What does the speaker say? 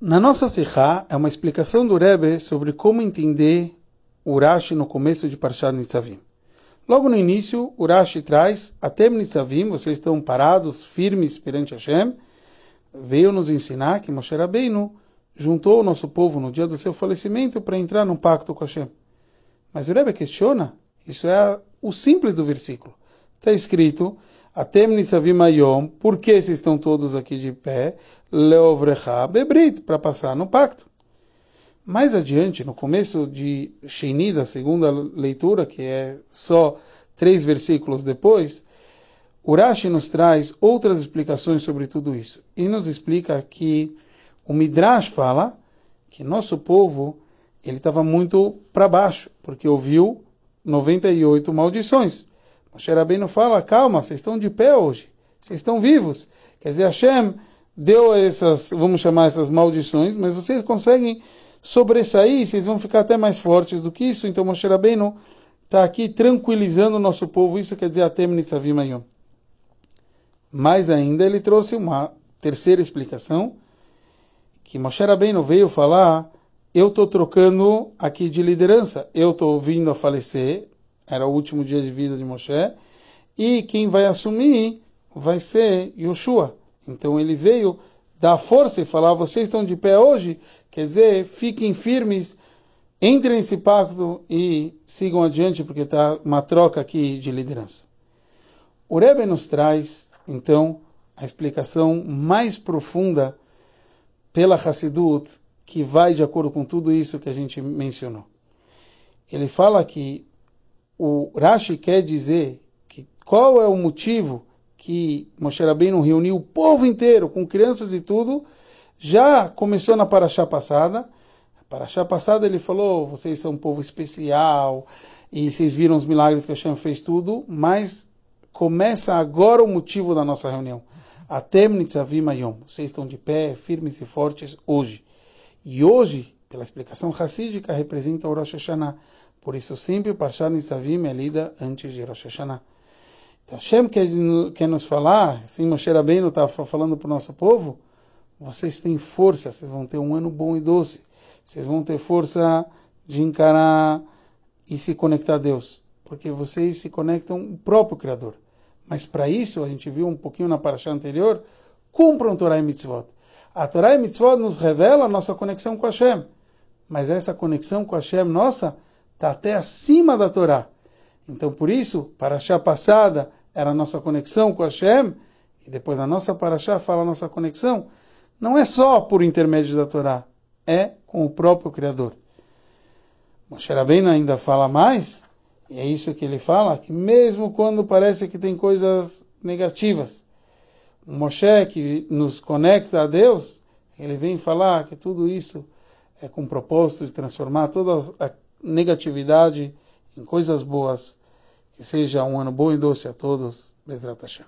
Na nossa Sikha é uma explicação do Rebbe sobre como entender o Rashi no começo de Parshat Nitzavim. Logo no início, o Rashi traz, até Nitzavim, vocês estão parados, firmes perante Hashem, veio nos ensinar que Moshe Rabbeinu juntou o nosso povo no dia do seu falecimento para entrar num pacto com Hashem. Mas o Rebbe questiona, isso é o simples do versículo. Está escrito, Atem Nitzavim Ayom, por que vocês estão todos aqui de pé? Leovrecha Bebrit, para passar no pacto. Mais adiante, no começo de Sheini, da segunda leitura, que é só três versículos depois, Urashi nos traz outras explicações sobre tudo isso. E nos explica que o Midrash fala que nosso povo ele estava muito para baixo, porque ouviu 98 maldições. Moshe Rabbeinu fala, calma, vocês estão de pé hoje, vocês estão vivos. Quer dizer, Hashem deu essas, vamos chamar essas maldições, mas vocês conseguem sobressair, vocês vão ficar até mais fortes do que isso. Então Moshe Rabbeinu está aqui tranquilizando o nosso povo, isso quer dizer Atem Nitzavim Ayom. Mais ainda, ele trouxe uma terceira explicação, que Moshe Rabbeinu veio falar, eu estou trocando aqui de liderança, eu estou vindo a falecer, era o último dia de vida de Moshe, e quem vai assumir vai ser Yoshua. Então ele veio dar força e falar: vocês estão de pé hoje, quer dizer, fiquem firmes, entrem nesse pacto e sigam adiante, porque está uma troca aqui de liderança. O Rebbe nos traz, então, a explicação mais profunda pela Hassidut, que vai de acordo com tudo isso que a gente mencionou. Ele fala que o Rashi quer dizer que qual é o motivo que Moshe Rabbeinu reuniu o povo inteiro, com crianças e tudo, já começou na Paraxá passada. Na Paraxá passada ele falou, vocês são um povo especial, e vocês viram os milagres que Hashem fez tudo, mas começa agora o motivo da nossa reunião. Atem nitzavim ayom. Vocês estão de pé, firmes e fortes hoje. E hoje, pela explicação racídica, representa o Rosh Hashanah. Por isso sempre Parshat Nitzavim é lida antes de Rosh Hashanah. Então Hashem quer, quer nos falar, assim Moshe Rabbeinu está falando para o nosso povo, vocês têm força, vocês vão ter um ano bom e doce, vocês vão ter força de encarar e se conectar a Deus, porque vocês se conectam o próprio Criador. Mas para isso, a gente viu um pouquinho na paraxá anterior, cumpram Torah e Mitzvot. A Torah e Mitzvot nos revela a nossa conexão com Hashem. Mas essa conexão com Hashem nossa está até acima da Torá. Então, por isso, Paraxá passada era a nossa conexão com Hashem, e depois na nossa Paraxá fala a nossa conexão, não é só por intermédio da Torá, é com o próprio Criador. Moshe Rabbeinu ainda fala mais, e é isso que ele fala, que mesmo quando parece que tem coisas negativas, o Moshe que nos conecta a Deus, ele vem falar que tudo isso é com o propósito de transformar toda a negatividade em coisas boas. Que seja um ano bom e doce a todos. Bezrat Hashem.